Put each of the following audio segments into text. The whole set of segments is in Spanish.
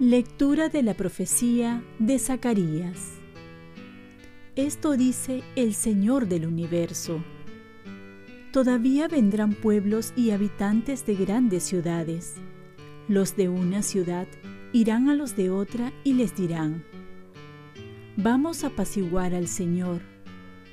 Lectura de la profecía de Zacarías. Esto dice el Señor del universo. Todavía vendrán pueblos y habitantes de grandes ciudades. Los de una ciudad irán a los de otra y les dirán, Vamos a apaciguar al Señor.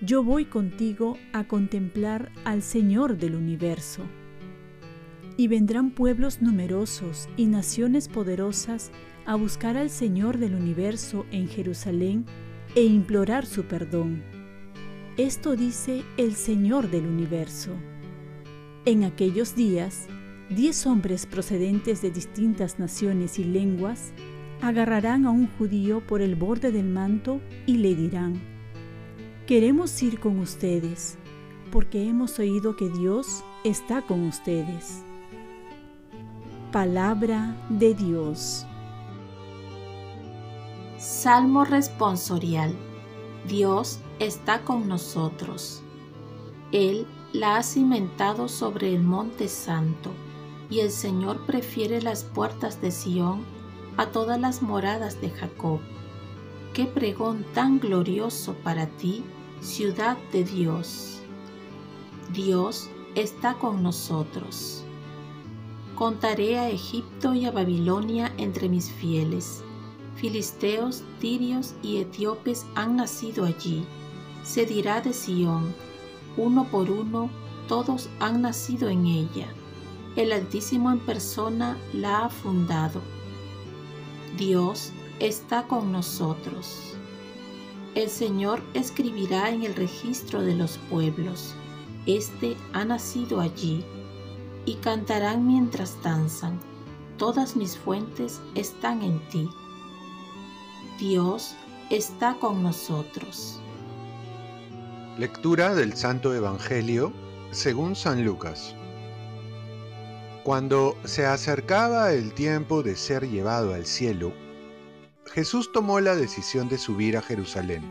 Yo voy contigo a contemplar al Señor del universo. Y vendrán pueblos numerosos y naciones poderosas a buscar al Señor del universo en Jerusalén e implorar su perdón. Esto dice el Señor del universo. En aquellos días, diez hombres procedentes de distintas naciones y lenguas agarrarán a un judío por el borde del manto y le dirán, queremos ir con ustedes, porque hemos oído que Dios está con ustedes. Palabra de Dios. Salmo responsorial. Dios está con nosotros. Él la ha cimentado sobre el monte santo, y el Señor prefiere las puertas de Sión a todas las moradas de Jacob. Qué pregón tan glorioso para ti, ciudad de Dios. Dios está con nosotros. Contaré a Egipto y a Babilonia entre mis fieles. Filisteos, tirios y etíopes han nacido allí. Se dirá de Sión, uno por uno, todos han nacido en ella. El Altísimo en persona la ha fundado. Dios está con nosotros. El Señor escribirá en el registro de los pueblos. Este ha nacido allí y cantarán mientras danzan. Todas mis fuentes están en ti. Dios está con nosotros. Lectura del Santo Evangelio según San Lucas. Cuando se acercaba el tiempo de ser llevado al cielo, Jesús tomó la decisión de subir a Jerusalén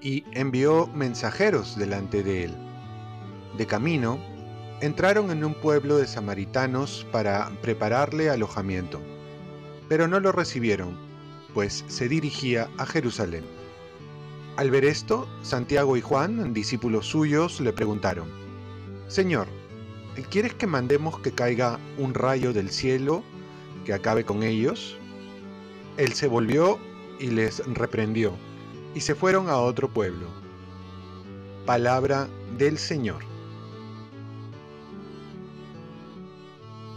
y envió mensajeros delante de él. De camino, entraron en un pueblo de samaritanos para prepararle alojamiento, pero no lo recibieron, pues se dirigía a Jerusalén. Al ver esto, Santiago y Juan, discípulos suyos, le preguntaron, Señor, ¿quieres que mandemos que caiga un rayo del cielo que acabe con ellos? Él se volvió y les reprendió, y se fueron a otro pueblo. Palabra del Señor.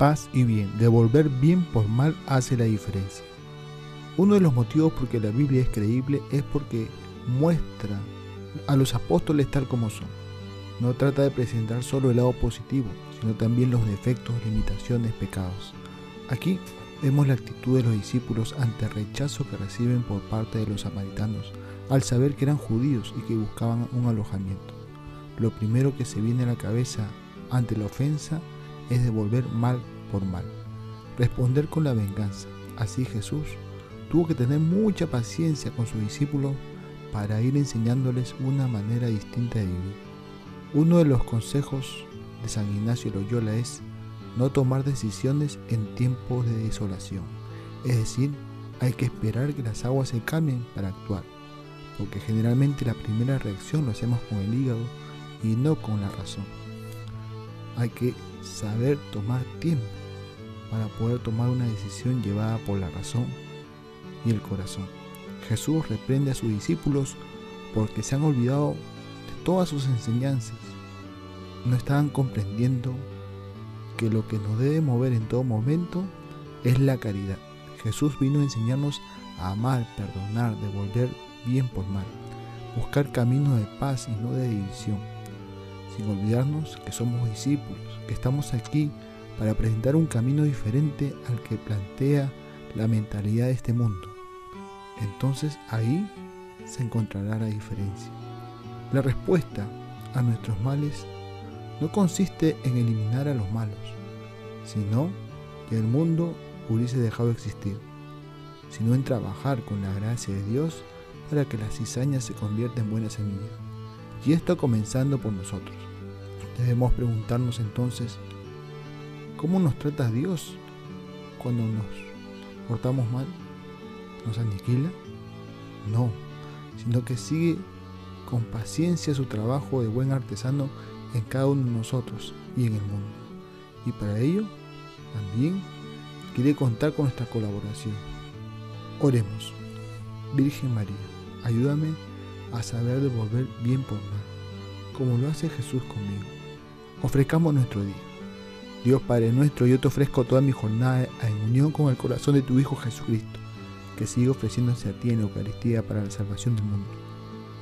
paz y bien. Devolver bien por mal hace la diferencia. Uno de los motivos por que la Biblia es creíble es porque muestra a los apóstoles tal como son. No trata de presentar solo el lado positivo, sino también los defectos, limitaciones, pecados. Aquí vemos la actitud de los discípulos ante el rechazo que reciben por parte de los samaritanos al saber que eran judíos y que buscaban un alojamiento. Lo primero que se viene a la cabeza ante la ofensa es devolver mal por mal, responder con la venganza. Así Jesús tuvo que tener mucha paciencia con sus discípulos para ir enseñándoles una manera distinta de vivir. Uno de los consejos de San Ignacio Loyola es no tomar decisiones en tiempos de desolación, es decir, hay que esperar que las aguas se cambien para actuar, porque generalmente la primera reacción lo hacemos con el hígado y no con la razón. Hay que saber tomar tiempo para poder tomar una decisión llevada por la razón y el corazón. Jesús reprende a sus discípulos porque se han olvidado de todas sus enseñanzas. No estaban comprendiendo que lo que nos debe mover en todo momento es la caridad. Jesús vino a enseñarnos a amar, perdonar, devolver bien por mal, buscar caminos de paz y no de división sin olvidarnos que somos discípulos, que estamos aquí para presentar un camino diferente al que plantea la mentalidad de este mundo. Entonces ahí se encontrará la diferencia. La respuesta a nuestros males no consiste en eliminar a los malos, sino que el mundo hubiese dejado de existir. sino en trabajar con la gracia de Dios para que la cizaña se convierta en buena semilla. Y esto comenzando por nosotros. Debemos preguntarnos entonces, ¿cómo nos trata Dios cuando nos portamos mal? ¿Nos aniquila? No, sino que sigue con paciencia su trabajo de buen artesano en cada uno de nosotros y en el mundo. Y para ello, también quiere contar con nuestra colaboración. Oremos. Virgen María, ayúdame a saber devolver bien por mal, como lo hace Jesús conmigo. Ofrezcamos nuestro día. Dios Padre nuestro, yo te ofrezco toda mi jornada en unión con el corazón de tu Hijo Jesucristo, que sigue ofreciéndose a ti en Eucaristía para la salvación del mundo.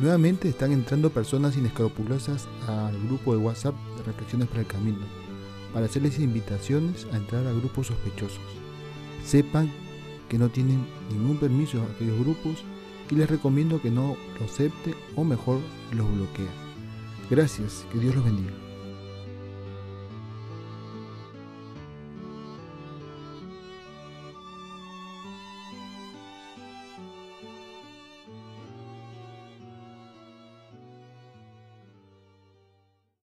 Nuevamente están entrando personas inescrupulosas al grupo de WhatsApp de Reflexiones para el Camino para hacerles invitaciones a entrar a grupos sospechosos. Sepan que no tienen ningún permiso a aquellos grupos y les recomiendo que no lo acepte o mejor los bloquee. Gracias, que Dios los bendiga.